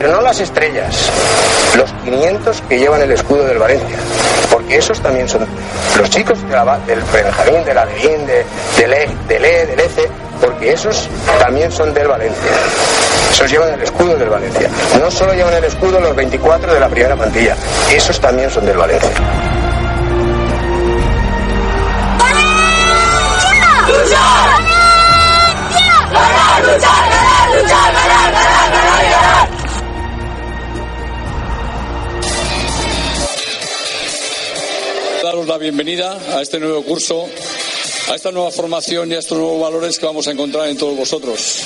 Pero no las estrellas, los 500 que llevan el escudo del Valencia. Porque esos también son los chicos de la- del Benjamín, de la Levín, de, del E, del E, del ECE, porque esos también son del Valencia. Esos llevan el escudo del Valencia. No solo llevan el escudo los 24 de la primera plantilla, esos también son del Valencia. La bienvenida a este nuevo curso, a esta nueva formación y a estos nuevos valores que vamos a encontrar en todos vosotros.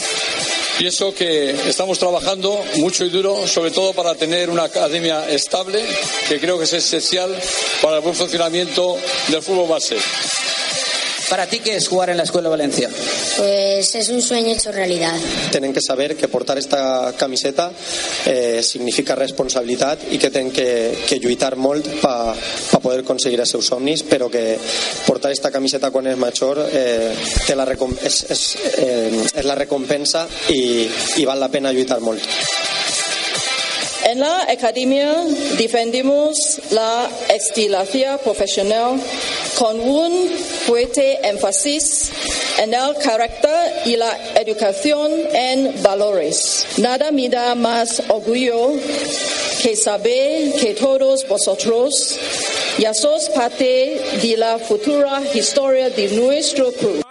Pienso que estamos trabajando mucho y duro, sobre todo para tener una academia estable, que creo que es esencial para el buen funcionamiento del fútbol base. ¿Para ti qué es jugar en la Escuela Valencia? Pues es un sueño hecho realidad. Tenen que saber que portar esta camiseta eh, significa responsabilitat i que tenen que, que lluitar molt per pa poder aconseguir els seus somnis, però que portar esta camiseta quan és major eh, té la recom és, és, eh, és la recompensa i, i val la pena lluitar molt. En la academia defendemos la excelencia profesional con un fuerte énfasis en el carácter y la educación en valores. Nada me da más orgullo que saber que todos vosotros ya sois parte de la futura historia de nuestro club.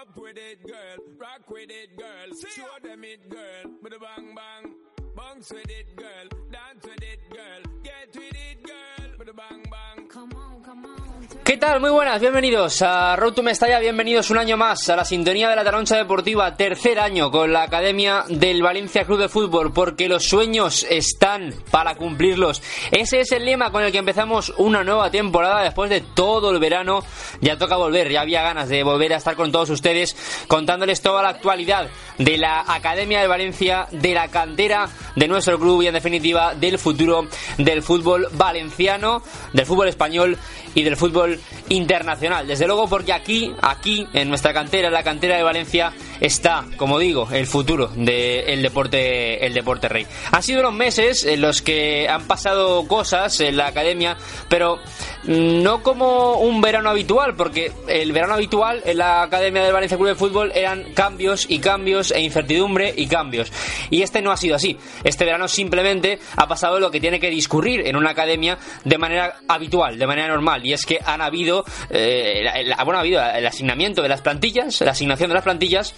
¿Qué tal? Muy buenas, bienvenidos a Road to Mestalla, bienvenidos un año más a la sintonía de la Taroncha Deportiva, tercer año con la Academia del Valencia Club de Fútbol, porque los sueños están para cumplirlos. Ese es el lema con el que empezamos una nueva temporada después de todo el verano. Ya toca volver, ya había ganas de volver a estar con todos ustedes contándoles toda la actualidad de la Academia de Valencia, de la cantera de nuestro club y en definitiva del futuro del fútbol valenciano, del fútbol español y del fútbol internacional. Desde luego porque aquí, aquí, en nuestra cantera, en la cantera de Valencia, está, como digo, el futuro del deporte, el deporte rey. Han sido unos meses en los que han pasado cosas en la academia, pero no como un verano habitual, porque el verano habitual en la Academia del Valencia Club de Fútbol eran cambios y cambios e incertidumbre y cambios. Y este no ha sido así. Este verano simplemente ha pasado lo que tiene que discurrir en una academia de manera habitual, de manera normal. Y es que han habido, eh, la- la- bueno, ha habido el asignamiento de las plantillas, la asignación de las plantillas,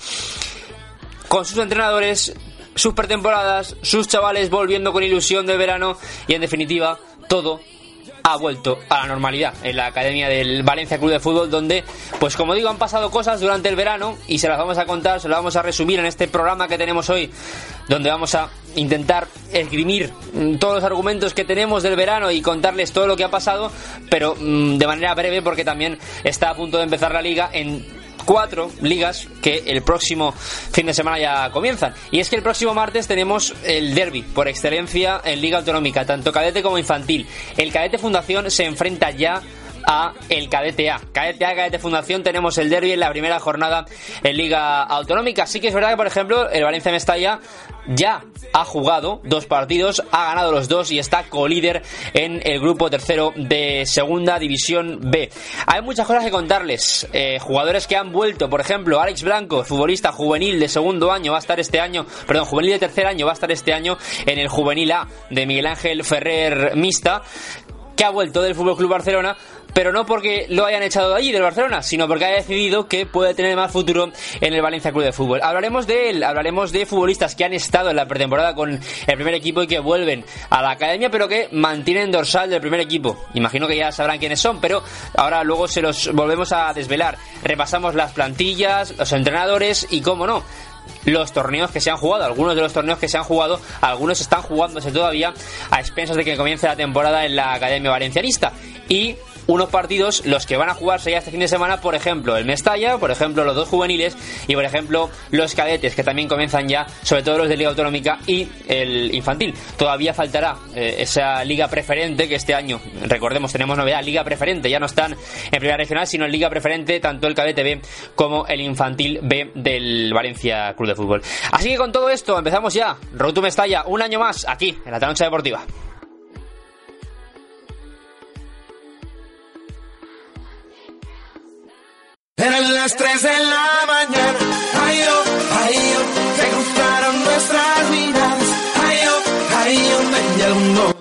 con sus entrenadores, sus pretemporadas, sus chavales volviendo con ilusión del verano y en definitiva todo ha vuelto a la normalidad en la Academia del Valencia Club de Fútbol donde, pues como digo, han pasado cosas durante el verano y se las vamos a contar, se las vamos a resumir en este programa que tenemos hoy donde vamos a intentar esgrimir mm, todos los argumentos que tenemos del verano y contarles todo lo que ha pasado, pero mm, de manera breve porque también está a punto de empezar la liga en cuatro ligas que el próximo fin de semana ya comienzan. Y es que el próximo martes tenemos el derby por excelencia en Liga Autonómica, tanto cadete como infantil. El cadete Fundación se enfrenta ya a el Cadete A. Cadete A, Cadete Fundación, tenemos el derby en la primera jornada en Liga Autonómica. Sí que es verdad que, por ejemplo, el Valencia Mestalla ya ha jugado dos partidos, ha ganado los dos y está colíder en el grupo tercero de Segunda División B. Hay muchas cosas que contarles. Eh, jugadores que han vuelto, por ejemplo, Alex Blanco, futbolista juvenil de segundo año, va a estar este año, perdón, juvenil de tercer año, va a estar este año en el juvenil A de Miguel Ángel Ferrer Mista que ha vuelto del Fútbol Club Barcelona, pero no porque lo hayan echado de allí, del Barcelona, sino porque ha decidido que puede tener más futuro en el Valencia Club de Fútbol. Hablaremos de él, hablaremos de futbolistas que han estado en la pretemporada con el primer equipo y que vuelven a la academia, pero que mantienen dorsal del primer equipo. Imagino que ya sabrán quiénes son, pero ahora luego se los volvemos a desvelar. Repasamos las plantillas, los entrenadores y, cómo no, los torneos que se han jugado. Algunos de los torneos que se han jugado, algunos están jugándose todavía a expensas de que comience la temporada en la Academia Valencianista. Y unos partidos, los que van a jugarse ya este fin de semana, por ejemplo, el Mestalla, por ejemplo, los dos juveniles y, por ejemplo, los cadetes, que también comienzan ya, sobre todo los de Liga Autonómica y el infantil. Todavía faltará eh, esa Liga Preferente que este año, recordemos, tenemos novedad, Liga Preferente, ya no están en Primera Regional, sino en Liga Preferente, tanto el cadete B como el infantil B del Valencia Club de Fútbol. Así que con todo esto, empezamos ya. To Mestalla, un año más, aquí, en la Tanoncha Deportiva. Eran las 3 de la mañana. Ay, oh, ay, oh, te gustaron nuestras vidas. Ay, oh, ay, oh, me llamó.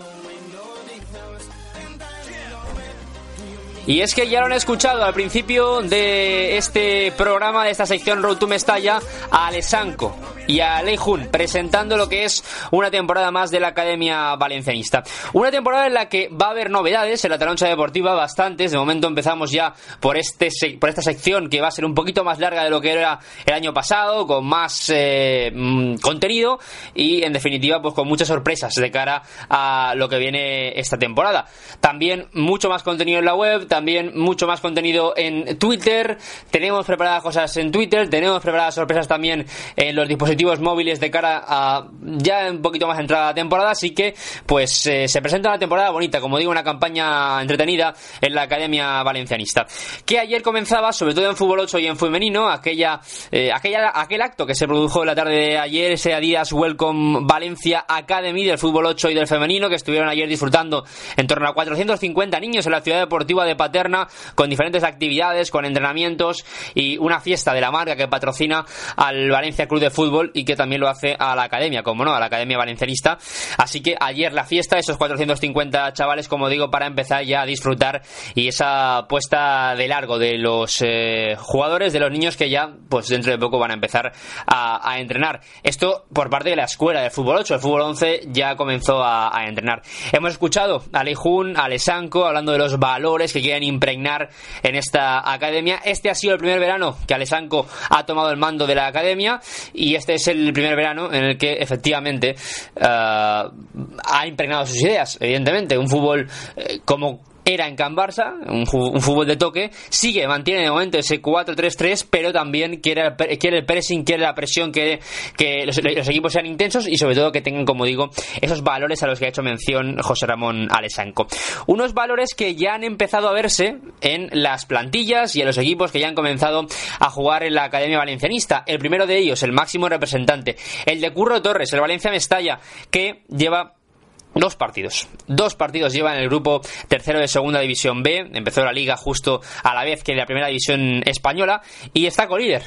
Y es que ya lo han escuchado al principio de este programa, de esta sección Road to Mestalla, a Alessanco y a Lei Jun, presentando lo que es una temporada más de la Academia Valencianista. Una temporada en la que va a haber novedades en la taloncha deportiva, bastantes. De momento empezamos ya por, este, por esta sección que va a ser un poquito más larga de lo que era el año pasado, con más eh, mm, contenido y, en definitiva, pues con muchas sorpresas de cara a lo que viene esta temporada. También mucho más contenido en la web, también mucho más contenido en Twitter. Tenemos preparadas cosas en Twitter, tenemos preparadas sorpresas también en los dispositivos móviles de cara a ya un poquito más entrada la temporada. Así que, pues eh, se presenta una temporada bonita, como digo, una campaña entretenida en la Academia Valencianista. Que ayer comenzaba, sobre todo en fútbol 8 y en femenino, aquella, eh, aquella, aquel acto que se produjo en la tarde de ayer, ese Adidas Welcome Valencia Academy del fútbol 8 y del femenino, que estuvieron ayer disfrutando en torno a 450 niños en la ciudad deportiva de Paterna, con diferentes actividades, con entrenamientos y una fiesta de la marca que patrocina al Valencia Club de Fútbol y que también lo hace a la academia, como no, a la academia valencianista. Así que ayer la fiesta, esos 450 chavales, como digo, para empezar ya a disfrutar y esa puesta de largo de los eh, jugadores, de los niños que ya, pues dentro de poco van a empezar a, entrenar. Esto por parte de la escuela del fútbol 8, el fútbol 11 ya comenzó a, entrenar. Hemos escuchado a Leijun, a Lesanco, hablando de los valores que quieren impregnar en esta academia. Este ha sido el primer verano que Alesanco ha tomado el mando de la academia y este es el primer verano en el que efectivamente eh, ha impregnado sus ideas, evidentemente. Un fútbol eh, como era en Can Barça, un, fútbol de toque, sigue, mantiene de momento ese 4-3-3, pero también quiere, quiere el pressing, quiere la presión, quiere que los, los equipos sean intensos y sobre todo que tengan, como digo, esos valores a los que ha hecho mención José Ramón Alessanco. Unos valores que ya han empezado a verse en las plantillas y en los equipos que ya han comenzado a jugar en la Academia Valencianista. El primero de ellos, el máximo representante, el de Curro Torres, el Valencia Mestalla, que lleva Dos partidos. Dos partidos llevan el grupo tercero de Segunda División B. Empezó la liga justo a la vez que la Primera División Española y está co-líder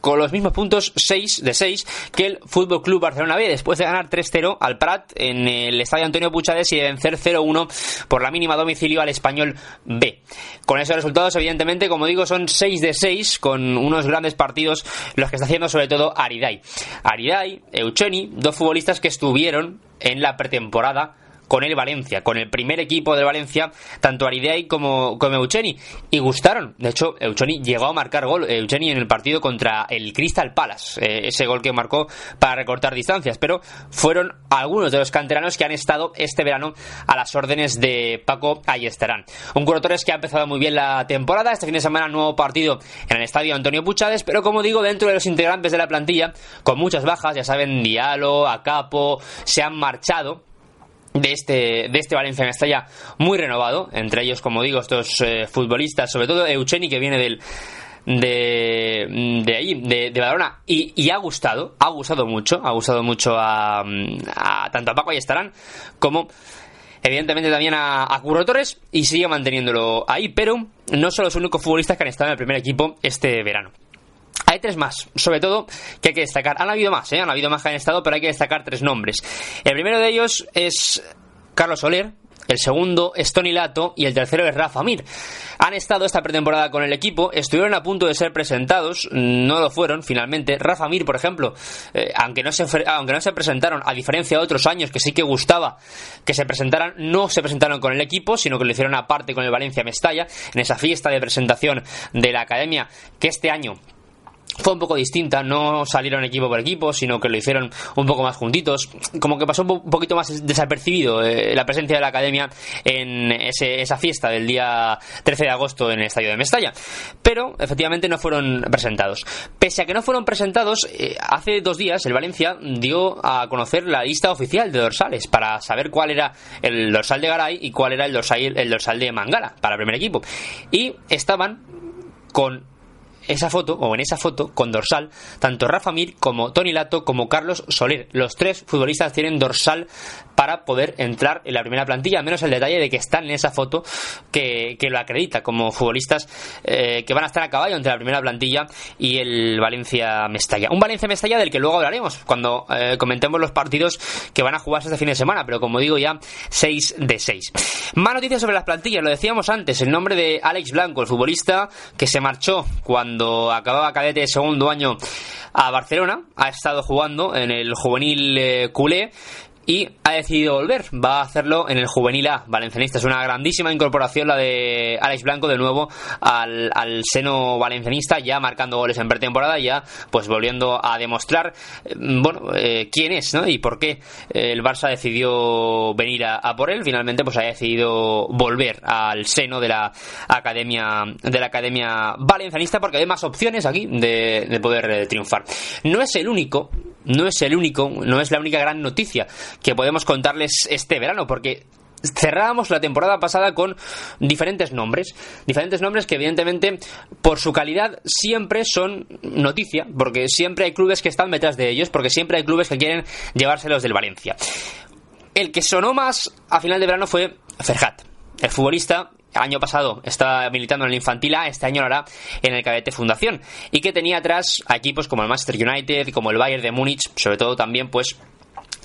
con los mismos puntos 6 de 6 que el Fútbol Club Barcelona B después de ganar 3-0 al Prat en el estadio Antonio Puchades y de vencer 0-1 por la mínima domicilio al Español B. Con esos resultados, evidentemente, como digo, son 6 de 6 con unos grandes partidos los que está haciendo sobre todo Aridai. Aridai, Eucheni, dos futbolistas que estuvieron en la pretemporada con el Valencia, con el primer equipo del Valencia, tanto Aridei como, como Eucheni, y gustaron. De hecho, Eucheni llegó a marcar gol, Eucheni en el partido contra el Crystal Palace, eh, ese gol que marcó para recortar distancias, pero fueron algunos de los canteranos que han estado este verano a las órdenes de Paco Ayestarán. Un Torres que ha empezado muy bien la temporada, este fin de semana nuevo partido en el estadio Antonio Puchades, pero como digo, dentro de los integrantes de la plantilla, con muchas bajas, ya saben, Diallo, Acapo, se han marchado de este, de este Valencia Mestalla muy renovado, entre ellos, como digo, estos eh, futbolistas, sobre todo Eucheni, que viene del de, de ahí, de, de y, y ha gustado, ha gustado mucho, ha gustado mucho a, a tanto a Paco Estarán como evidentemente también a, a Curro Torres y sigue manteniéndolo ahí, pero no son los únicos futbolistas que han estado en el primer equipo este verano. Hay tres más, sobre todo, que hay que destacar. Han habido más, ¿eh? Han habido más que han estado, pero hay que destacar tres nombres. El primero de ellos es Carlos Soler, el segundo es Tony Lato y el tercero es Rafa Mir. Han estado esta pretemporada con el equipo, estuvieron a punto de ser presentados, no lo fueron finalmente. Rafa Mir, por ejemplo, eh, aunque, no se, aunque no se presentaron, a diferencia de otros años que sí que gustaba que se presentaran, no se presentaron con el equipo, sino que lo hicieron aparte con el Valencia Mestalla, en esa fiesta de presentación de la academia que este año fue un poco distinta, no salieron equipo por equipo, sino que lo hicieron un poco más juntitos, como que pasó un poquito más desapercibido eh, la presencia de la academia en esa fiesta del día 13 de agosto en el estadio de Mestalla, pero efectivamente no fueron presentados. Pese a que no fueron presentados, eh, hace dos días el Valencia dio a conocer la lista oficial de dorsales para saber cuál era el dorsal de Garay y cuál era el dorsal, el dorsal de Mangala para el primer equipo. Y estaban con esa foto, o en esa foto, con dorsal, tanto Rafa Mir como Tony Lato como Carlos Soler. Los tres futbolistas tienen dorsal para poder entrar en la primera plantilla, al menos el detalle de que están en esa foto que, lo acredita como futbolistas eh, que van a estar a caballo entre la primera plantilla y el Valencia Mestalla. Un Valencia Mestalla del que luego hablaremos cuando eh, comentemos los partidos que van a jugarse este fin de semana, pero como digo ya 6 de 6. Más noticias sobre las plantillas, lo decíamos antes, el nombre de Alex Blanco, el futbolista que se marchó cuando acababa cadete de segundo año a Barcelona, ha estado jugando en el juvenil eh, culé y ha decidido volver. Va a hacerlo en el Juvenil A valencianista. Es una grandísima incorporación la de Alex Blanco de nuevo al, seno valencianista, ya marcando goles en pretemporada, ya pues volviendo a demostrar, eh, bueno, eh, quién es ¿no? y por qué el Barça decidió venir a, por él. Finalmente pues ha decidido volver al seno de la academia de la academia valencianista porque hay más opciones aquí de, de poder eh, triunfar. No es el único no es el único, no es la única gran noticia que podemos contarles este verano, porque cerrábamos la temporada pasada con diferentes nombres, diferentes nombres que evidentemente por su calidad siempre son noticia, porque siempre hay clubes que están detrás de ellos, porque siempre hay clubes que quieren llevárselos del Valencia. El que sonó más a final de verano fue Ferhat, el futbolista año pasado estaba militando en el Infantil A, este año lo hará en el Cadete Fundación. Y que tenía atrás a equipos como el Manchester United, como el Bayern de Múnich, sobre todo también, pues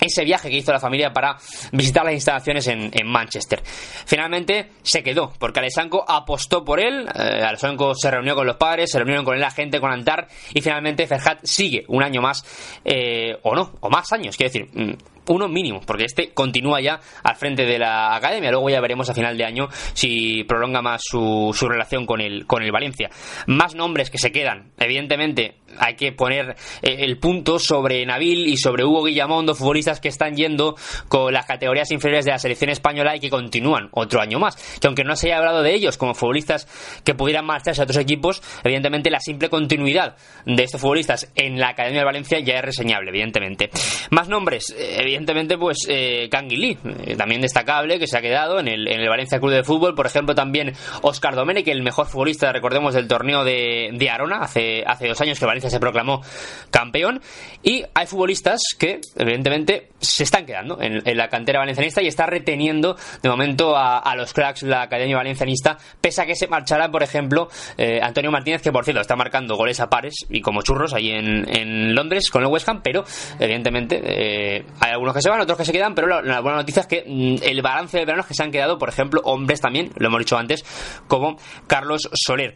ese viaje que hizo la familia para visitar las instalaciones en, Manchester. Finalmente se quedó, porque Alessanco apostó por él, eh, Alessanco se reunió con los padres, se reunieron con el agente, con Antar, y finalmente Ferhat sigue un año más, eh, o no, o más años, quiero decir, mm, uno mínimo, porque este continúa ya al frente de la academia. Luego ya veremos a final de año si prolonga más su, su relación con el, con el Valencia. Más nombres que se quedan. Evidentemente, hay que poner eh, el punto sobre Nabil y sobre Hugo Guillamondo, futbolistas que están yendo con las categorías inferiores de la selección española y que continúan otro año más. Que aunque no se haya hablado de ellos como futbolistas que pudieran marcharse a otros equipos, evidentemente la simple continuidad de estos futbolistas en la Academia de Valencia ya es reseñable, evidentemente. Más nombres, eh, evidentemente, pues eh, Lee, eh, también destacable, que se ha quedado en el, en el Valencia Club de Fútbol. Por ejemplo, también Oscar Domenech, el mejor futbolista, recordemos, del torneo de, de Arona, hace, hace dos años que Valencia se proclamó campeón. Y hay futbolistas que, evidentemente, se están quedando en, la cantera valencianista y está reteniendo de momento a, los cracks la Academia Valencianista, pese a que se marchará, por ejemplo, eh, Antonio Martínez, que por cierto está marcando goles a pares y como churros ahí en, en Londres con el West Ham, pero evidentemente eh, hay algunos que se van, otros que se quedan, pero la, buena noticia es que mm, el balance de verano es que se han quedado, por ejemplo, hombres también, lo hemos dicho antes, como Carlos Soler.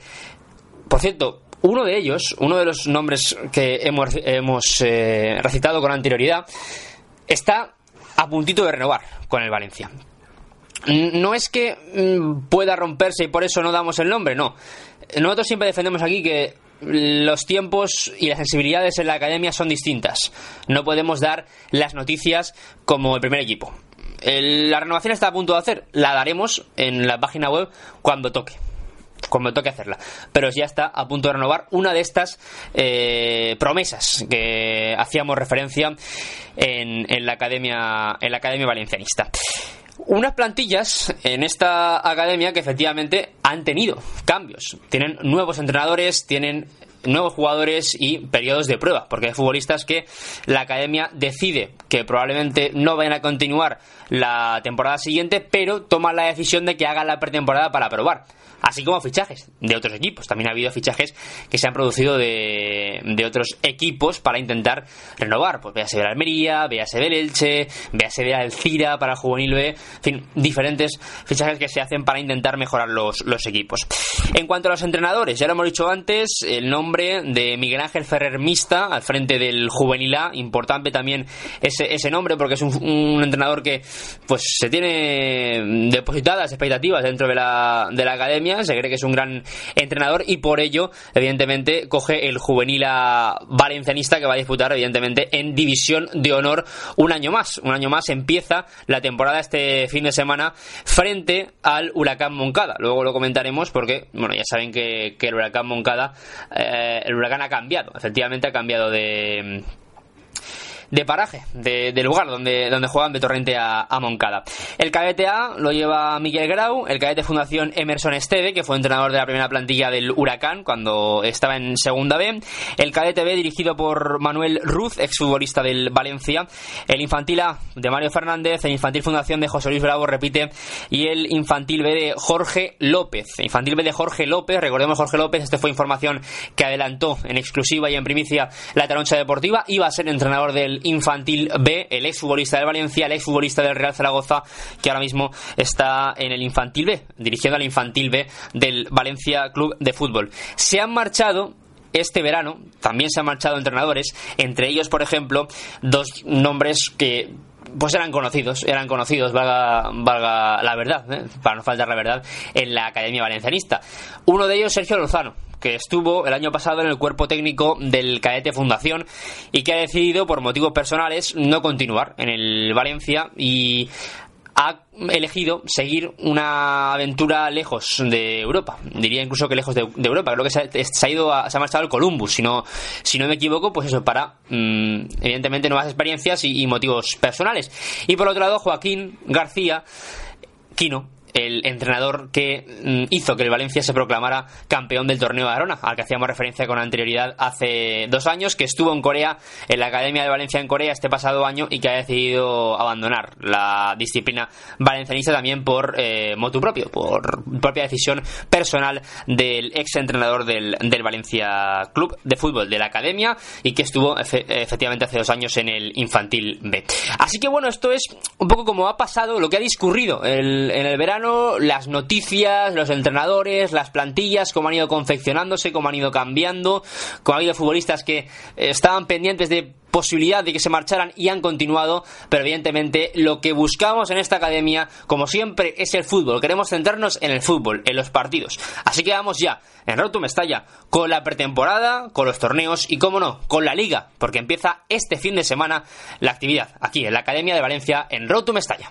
Por cierto, uno de ellos, uno de los nombres que hemos, hemos eh, recitado con anterioridad, está a puntito de renovar con el Valencia. No es que mm, pueda romperse y por eso no damos el nombre, no. Nosotros siempre defendemos aquí que los tiempos y las sensibilidades en la academia son distintas. No podemos dar las noticias como el primer equipo. la renovación está a punto de hacer, la daremos en la página web cuando toque como toque hacerla. Pero ya está a punto de renovar una de estas eh, promesas que hacíamos referencia en, en, la academia en la academia valencianista unas plantillas en esta academia que efectivamente han tenido cambios. Tienen nuevos entrenadores, tienen nuevos jugadores y periodos de prueba, porque hay futbolistas que la academia decide que probablemente no vayan a continuar la temporada siguiente, pero toman la decisión de que hagan la pretemporada para probar así como fichajes de otros equipos. También ha habido fichajes que se han producido de, de otros equipos para intentar renovar. Pues véase del Almería, véase del Elche, véase de Alcira para el Juvenil B, en fin, diferentes fichajes que se hacen para intentar mejorar los, los equipos. En cuanto a los entrenadores, ya lo hemos dicho antes, el nombre de Miguel Ángel Ferrer Mista al frente del Juvenil A. Importante también ese, ese nombre porque es un, un entrenador que pues se tiene depositadas expectativas dentro de la, de la Se cree que es un gran entrenador y por ello, evidentemente, coge el Juvenil A valencianista que va a disputar, evidentemente, en División de Honor un año más. Un año más empieza la temporada este fin de semana frente al Huracán Moncada. Luego lo comentaremos porque, bueno, ya saben que, que el Huracán Moncada, eh, el Huracán ha cambiado, efectivamente ha cambiado de de paraje, de, lugar donde, donde juegan de Torrente a, a, Moncada. El cadete A lo lleva Miguel Grau, el cadete Fundación Emerson Esteve, que fue entrenador de la primera plantilla del Huracán cuando estaba en segunda B. El cadete B dirigido por Manuel Ruz, exfutbolista del Valencia. El infantil A de Mario Fernández, el infantil Fundación de José Luis Bravo, repite, y el infantil B de Jorge López. Infantil B de Jorge López, recordemos Jorge López, este fue información que adelantó en exclusiva y en primicia la Taroncha Deportiva, iba a ser entrenador del Infantil B, el exfutbolista del Valencia, el exfutbolista del Real Zaragoza, que ahora mismo está en el Infantil B, dirigiendo al Infantil B del Valencia Club de Fútbol. Se han marchado este verano también se han marchado entrenadores, entre ellos, por ejemplo, dos nombres que pues eran conocidos, eran conocidos, valga, valga la verdad, ¿eh? para no faltar la verdad, en la Academia Valencianista. Uno de ellos, Sergio Lozano, que estuvo el año pasado en el cuerpo técnico del Cadete Fundación y que ha decidido, por motivos personales, no continuar en el Valencia y ha elegido seguir una aventura lejos de Europa. Diría incluso que lejos de, Europa. Creo que se ha, se ha ido a, se ha marchado al Columbus, si no, si no me equivoco, pues eso, para mmm, evidentemente nuevas experiencias y, y motivos personales. Y por otro lado, Joaquín García, Quino, el entrenador que mm, hizo que el Valencia se proclamara campeón del torneo de Arona, al que hacíamos referencia con anterioridad hace dos años, que estuvo en Corea, en la Academia de Valencia en Corea este pasado año y que ha decidido abandonar la disciplina valencianista también por eh, motu propio, por propia decisión personal del ex entrenador del, del, Valencia Club de Fútbol de la Academia y que estuvo efe, efectivamente hace dos años en el Infantil B. Así que bueno, esto es un poco como ha pasado, lo que ha discurrido el, en el verano las noticias, los entrenadores, las plantillas, cómo han ido confeccionándose, cómo han ido cambiando, cómo ha habido futbolistas que estaban pendientes de posibilidad de que se marcharan y han continuado, pero evidentemente lo que buscamos en esta academia, como siempre, es el fútbol. Queremos centrarnos en el fútbol, en los partidos. Así que vamos ya, en Rotum Mestalla, con la pretemporada, con los torneos y, como no, con la liga, porque empieza este fin de semana la actividad aquí en la Academia de Valencia en Rotum Mestalla.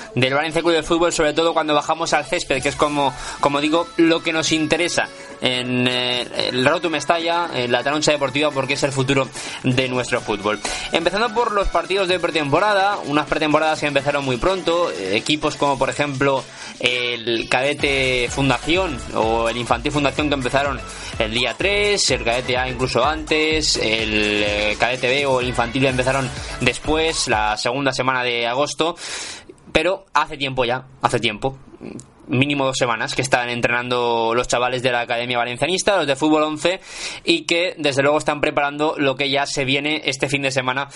del Valencia Club de Fútbol, sobre todo cuando bajamos al césped, que es como, como digo, lo que nos interesa en eh, el Roto Mestalla, en la Taroncha Deportiva, porque es el futuro de nuestro fútbol. Empezando por los partidos de pretemporada, unas pretemporadas que empezaron muy pronto, eh, equipos como por ejemplo el Cadete Fundación o el Infantil Fundación que empezaron el día 3, el Cadete A incluso antes, el eh, Cadete B o el Infantil empezaron después, la segunda semana de agosto pero hace tiempo ya, hace tiempo, mínimo dos semanas que están entrenando los chavales de la Academia Valencianista, los de Fútbol 11, y que desde luego están preparando lo que ya se viene este fin de semana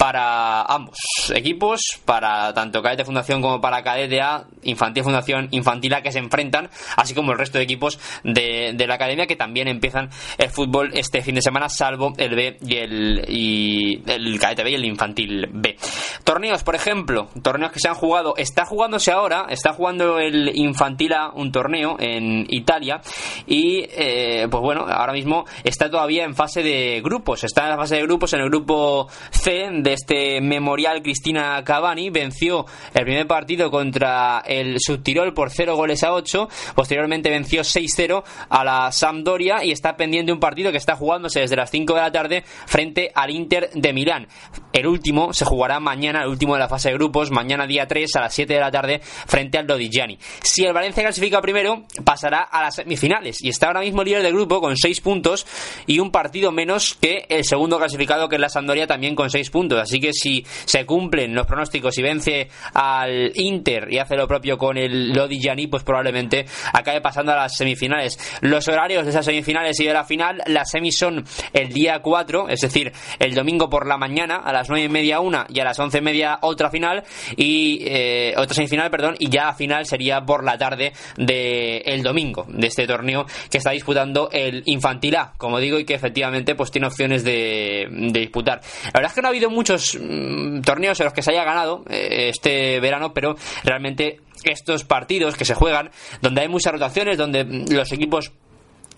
para ambos equipos, para tanto Cadete Fundación como para Cadete A, Infantil Fundación, Infantil A, que se enfrentan, así como el resto de equipos de, la Academia que también empiezan el fútbol este fin de semana, salvo el B y el, y el Cadete B y el Infantil B. Torneos, por ejemplo, torneos que se han jugado, está jugándose ahora, está jugando el Infantil A un torneo en Italia y eh, pues bueno, ahora mismo está todavía en fase de grupos, está en la fase de grupos en el grupo C de este Memorial Cristina Cavani, venció el primer partido contra el Subtirol por 0 goles a 8, posteriormente venció 6-0 a la Sampdoria y está pendiente un partido que está jugándose desde las 5 de la tarde frente al Inter de Milán. El último se jugará mañana, el último de la fase de grupos, mañana día 3 a las 7 de la tarde frente al Lodigiani. Si el Valencia clasifica primero, pasará a las semifinales y está ahora mismo líder del grupo con 6 puntos y un partido menos que el segundo clasificado que es la Sampdoria también con 6 puntos. Así que si se cumplen los pronósticos y vence al Inter y hace lo propio con el Lodigiani, pues probablemente acabe pasando a las semifinales. Los horarios de esas semifinales y de la final, las semis son el día 4, es decir, el domingo por la mañana a las 9 y media una y a las 11 y media otra final y eh, otra semifinal, perdón, y ya a final sería por la tarde del el domingo de este torneo que está disputando el Infantil A, como digo, y que efectivamente pues tiene opciones de, de disputar. La verdad es que no ha habido muchos mm, torneos en los que se haya ganado eh, este verano, pero realmente estos partidos que se juegan, donde hay muchas rotaciones, donde mm, los equipos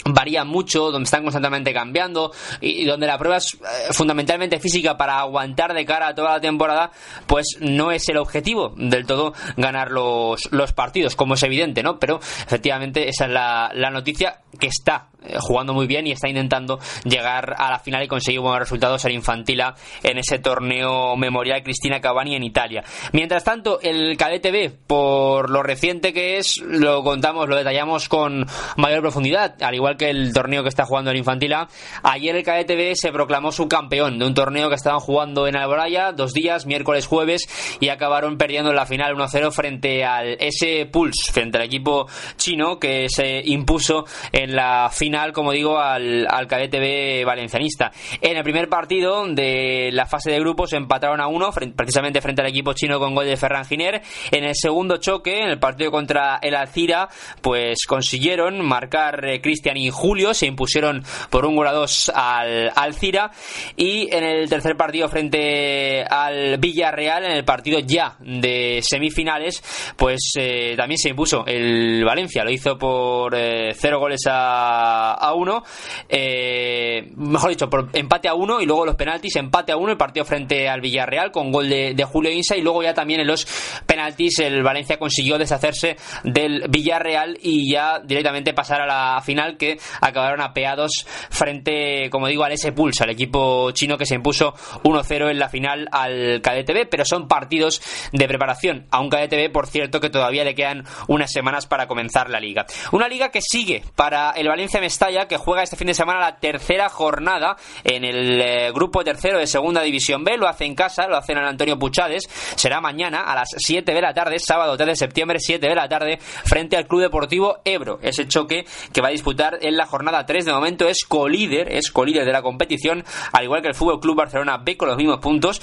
varían mucho, donde están constantemente cambiando y, donde la prueba es eh, fundamentalmente física para aguantar de cara a toda la temporada, pues no es el objetivo del todo ganar los, los partidos, como es evidente, ¿no? Pero efectivamente esa es la, la noticia que está eh, jugando muy bien y está intentando llegar a la final y conseguir buenos resultados en Infantila en ese torneo memorial Cristina Cavani en Italia. Mientras tanto, el cadete B, por lo reciente que es, lo contamos, lo detallamos con mayor profundidad, al igual que el torneo que está jugando en Infantila. Ayer el B se proclamó su campeón de un torneo que estaban jugando en Alboraya dos días, miércoles, jueves, y acabaron perdiendo en la final 1-0 frente al S Pulse, frente al equipo chino que se impuso en la final como digo, al, al B valencianista. En el primer partido de la fase de grupos empataron a uno, precisamente frente al equipo chino con gol de Ferran Giner. En el segundo choque, en el partido contra el Alcira, pues consiguieron marcar eh, Cristian y Julio, se impusieron por un gol a dos al Alcira. Y en el tercer partido frente al Villarreal, en el partido ya de semifinales, pues eh, también se impuso el Valencia, lo hizo por eh, cero goles a a, uno, eh, mejor dicho, por empate a uno y luego los penaltis, empate a uno, el partido frente al Villarreal con gol de, Julio Insa. Y luego ya también en los penaltis el Valencia consiguió deshacerse del Villarreal y ya directamente pasar a la final que acabaron apeados frente, como digo, al S Pulse, al equipo chino que se impuso 1-0 en la final al KDTV, pero son partidos de preparación a un KDTV, por cierto, que todavía le quedan unas semanas para comenzar la liga. Una liga que sigue para el Valencia Mestalla, que juega este fin de semana la tercera jornada en el eh, grupo tercero de Segunda División B. Lo hace en casa, lo hace en el Antonio Puchades. Será mañana a las 7 de la tarde, sábado 3 de septiembre, 7 de la tarde, frente al Club Deportivo Ebro. Ese choque que va a disputar en la jornada 3 de momento es colíder, es colíder de la competición, al igual que el Fútbol Club Barcelona B con los mismos puntos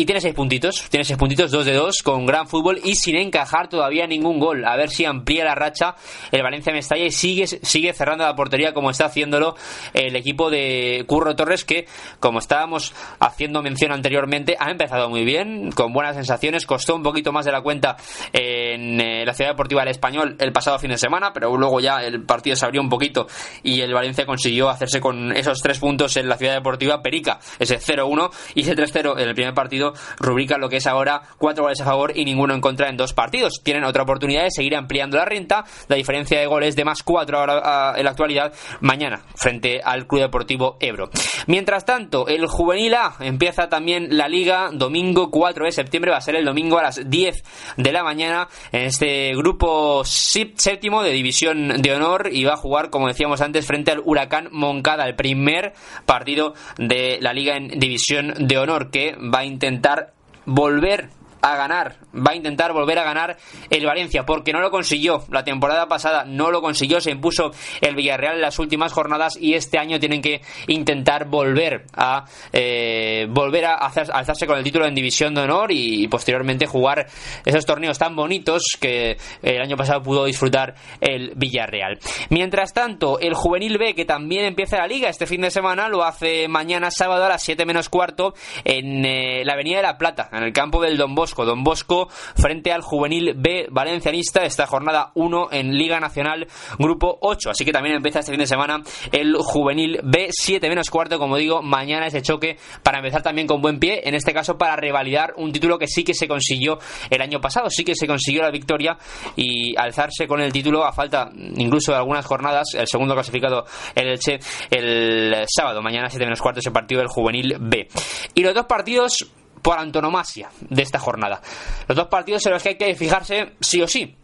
y tiene seis puntitos, tiene seis puntitos, dos de dos, con gran fútbol y sin encajar todavía ningún gol. A ver si amplía la racha el Valencia Mestalla y sigue, sigue cerrando la portería como está haciéndolo el equipo de Curro Torres, que, como estábamos haciendo mención anteriormente, ha empezado muy bien, con buenas sensaciones. Costó un poquito más de la cuenta en eh, la Ciudad Deportiva del Español el pasado fin de semana, pero luego ya el partido se abrió un poquito y el Valencia consiguió hacerse con esos tres puntos en la Ciudad Deportiva Perica, ese 0-1 y ese 3-0 en el primer partido rubrica lo que es ahora cuatro goles a favor y ninguno en contra en dos partidos. Tienen otra oportunidad de seguir ampliando la renta, la diferencia de goles de más cuatro ahora en la actualidad mañana frente al Club Deportivo Ebro. Mientras tanto, el Juvenil A empieza también la liga domingo 4 de septiembre, va a ser el domingo a las 10 de la mañana en este grupo séptimo de división de honor y va a jugar, como decíamos antes, frente al Huracán Moncada, el primer partido de la liga en división de honor que va a intentar intentar volver a ganar, va a intentar volver a ganar el Valencia, porque no lo consiguió la temporada pasada, no lo consiguió, se impuso el Villarreal en las últimas jornadas y este año tienen que intentar volver a eh, volver a alzarse con el título en División de Honor y, posteriormente jugar esos torneos tan bonitos que el año pasado pudo disfrutar el Villarreal. Mientras tanto, el Juvenil B, que también empieza la liga este fin de semana, lo hace mañana sábado a las 7 menos cuarto en eh, la Avenida de la Plata, en el campo del Don Bosco Don Bosco frente al Juvenil B Valencianista, esta jornada 1 en Liga Nacional, grupo 8. Así que también empieza este fin de semana el Juvenil B, 7 menos cuarto, como digo, mañana ese choque para empezar también con buen pie, en este caso para revalidar un título que sí que se consiguió el año pasado, sí que se consiguió la victoria y alzarse con el título a falta incluso de algunas jornadas, el segundo clasificado el Elche el sábado, mañana 7 menos cuarto ese partido del Juvenil B. Y los dos partidos por antonomasia de esta jornada. Los dos partidos en los que hay que fijarse sí o sí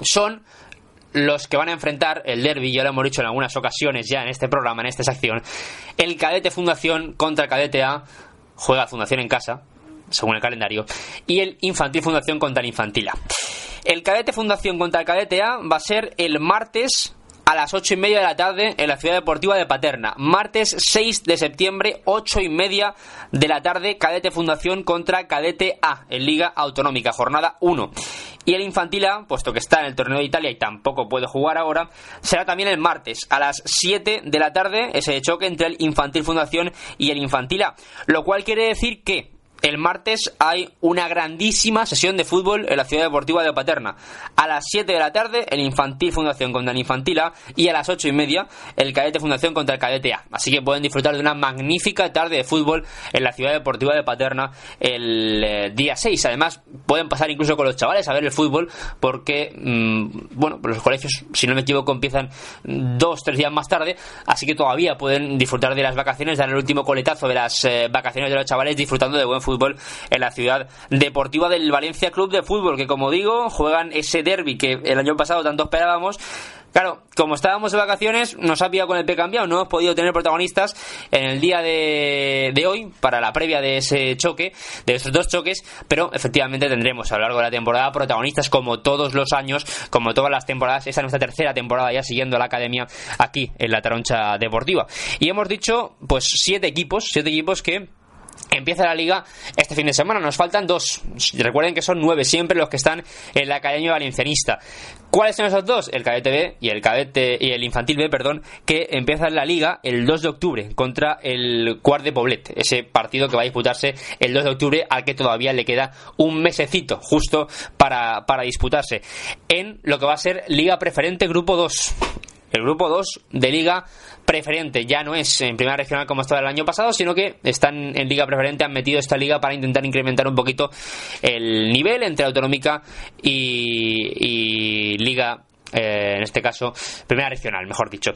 son los que van a enfrentar el derby, ya lo hemos dicho en algunas ocasiones ya en este programa, en esta sección, el cadete Fundación contra el cadete A, juega Fundación en casa, según el calendario, y el infantil Fundación contra el infantil A. El cadete Fundación contra el cadete A va a ser el martes a las ocho y media de la tarde en la ciudad deportiva de Paterna. Martes 6 de septiembre, ocho y media de la tarde, Cadete Fundación contra Cadete A en Liga Autonómica, jornada 1. Y el Infantil A, puesto que está en el torneo de Italia y tampoco puede jugar ahora, será también el martes a las 7 de la tarde ese choque entre el Infantil Fundación y el Infantil A. Lo cual quiere decir que el martes hay una grandísima sesión de fútbol en la ciudad deportiva de Paterna. A las 7 de la tarde, el Infantil Fundación contra el Infantil A y a las 8 y media, el Cadete Fundación contra el Cadete A. Así que pueden disfrutar de una magnífica tarde de fútbol en la ciudad deportiva de Paterna el eh, día 6. Además, pueden pasar incluso con los chavales a ver el fútbol porque, mm, bueno, los colegios, si no me equivoco, empiezan dos, tres días más tarde. Así que todavía pueden disfrutar de las vacaciones, dar el último coletazo de las eh, vacaciones de los chavales disfrutando de buen fútbol en la ciudad deportiva del Valencia Club de Fútbol, que como digo, juegan ese derby que el año pasado tanto esperábamos. Claro, como estábamos de vacaciones, nos ha pillado con el pie cambiado, no hemos podido tener protagonistas en el día de, hoy para la previa de ese choque, de esos dos choques, pero efectivamente tendremos a lo largo de la temporada protagonistas como todos los años, como todas las temporadas. Esta es nuestra tercera temporada ya siguiendo la academia aquí en la Taroncha Deportiva. Y hemos dicho, pues, siete equipos, siete equipos que Empieza la liga este fin de semana. Nos faltan dos. Recuerden que son nueve siempre los que están en la Academia Valencianista. ¿Cuáles son esos dos? El cadete B y el cadete y el infantil B, perdón, que empiezan la liga el 2 de octubre contra el Cuart de Poblet. Ese partido que va a disputarse el 2 de octubre al que todavía le queda un mesecito justo para, para disputarse. En lo que va a ser Liga Preferente Grupo 2. El grupo 2 de Liga preferente ya no es en primera regional como estaba el año pasado, sino que están en liga preferente, han metido esta liga para intentar incrementar un poquito el nivel entre autonómica y, liga, eh, en este caso, primera regional, mejor dicho.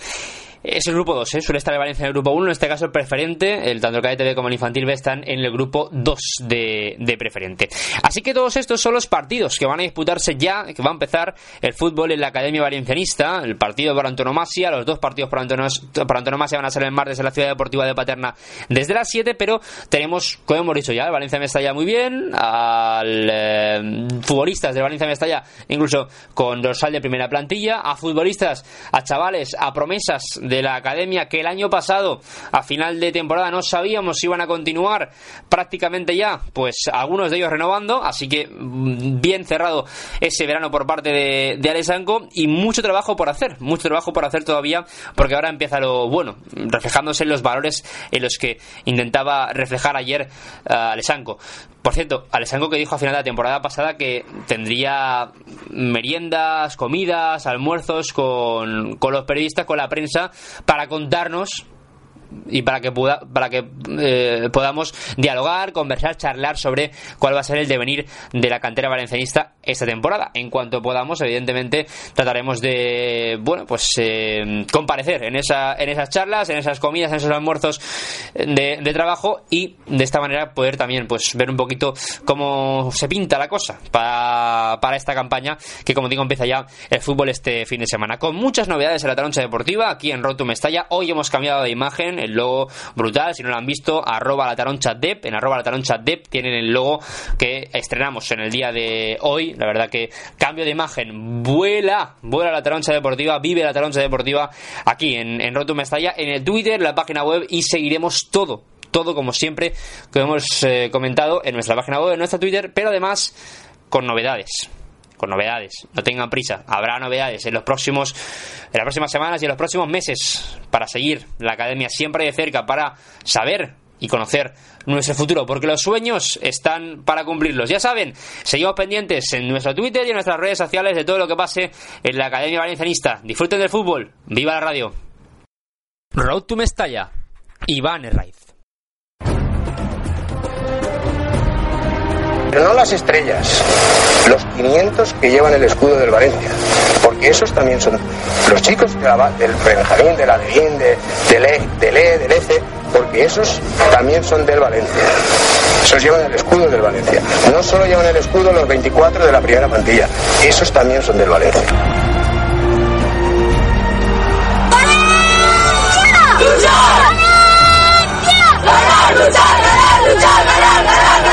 Es el grupo 2, ¿eh? suele estar el Valencia en el grupo 1, en este caso el preferente, el tanto el cadete como el infantil B están en el grupo 2 de, de, preferente. Así que todos estos son los partidos que van a disputarse ya, que va a empezar el fútbol en la Academia Valencianista, el partido por antonomasia, los dos partidos por, antonomasia van a ser el martes en la Ciudad Deportiva de Paterna desde las 7, pero tenemos, como hemos dicho ya, el Valencia Mestalla muy bien, al eh, futbolistas de Valencia Mestalla, incluso con dorsal de primera plantilla, a futbolistas, a chavales, a promesas de la academia que el año pasado, a final de temporada, no sabíamos si iban a continuar prácticamente ya, pues algunos de ellos renovando, así que mm, bien cerrado ese verano por parte de, de y mucho trabajo por hacer, mucho trabajo por hacer todavía, porque ahora empieza lo bueno, reflejándose en los valores en los que intentaba reflejar ayer uh. Por cierto, Alessandro que dijo a final de la temporada pasada que tendría meriendas, comidas, almuerzos con, con los periodistas, con la prensa, para contarnos y para que, pueda, para que eh, podamos dialogar, conversar, charlar sobre cuál va a ser el devenir de la cantera valencianista esta temporada. En cuanto podamos, evidentemente, trataremos de, bueno, pues eh, comparecer en, esa, en esas charlas, en esas comidas, en esos almuerzos de, de, trabajo y de esta manera poder también pues ver un poquito cómo se pinta la cosa para, para esta campaña que, como digo, empieza ya el fútbol este fin de semana. Con muchas novedades en la taroncha deportiva, aquí en Rotum Mestalla. Hoy hemos cambiado de imagen el logo brutal, si no lo han visto, arroba la taroncha dep, en arroba la taroncha dep tienen el logo que estrenamos en el día de hoy, la verdad que cambio de imagen, vuela, vuela la taroncha deportiva, vive la taroncha deportiva aquí en, en Rotum Mestalla, en el Twitter, la página web y seguiremos todo, todo como siempre, que hemos eh, comentado en nuestra página web, en nuestra Twitter, pero además con novedades con novedades. No tengan prisa, habrá novedades en los próximos en las próximas semanas y en los próximos meses para seguir la academia siempre de cerca para saber y conocer nuestro futuro, porque los sueños están para cumplirlos. Ya saben, seguimos pendientes en nuestro Twitter y en nuestras redes sociales de todo lo que pase en la Academia Valencianista. Disfruten del fútbol, viva la radio. Road to Mestalla, Iván Herraiz. pero no las estrellas, los 500 que llevan el escudo del Valencia, porque esos también son los chicos de la, del Benjamín, del Adelín, de, del E, del E, ECE, porque esos también son del Valencia. Esos llevan el escudo del Valencia. No solo llevan el escudo los 24 de la primera plantilla, esos también son del Valencia. ¡Valencia! ¡Valencia! ¡Valencia!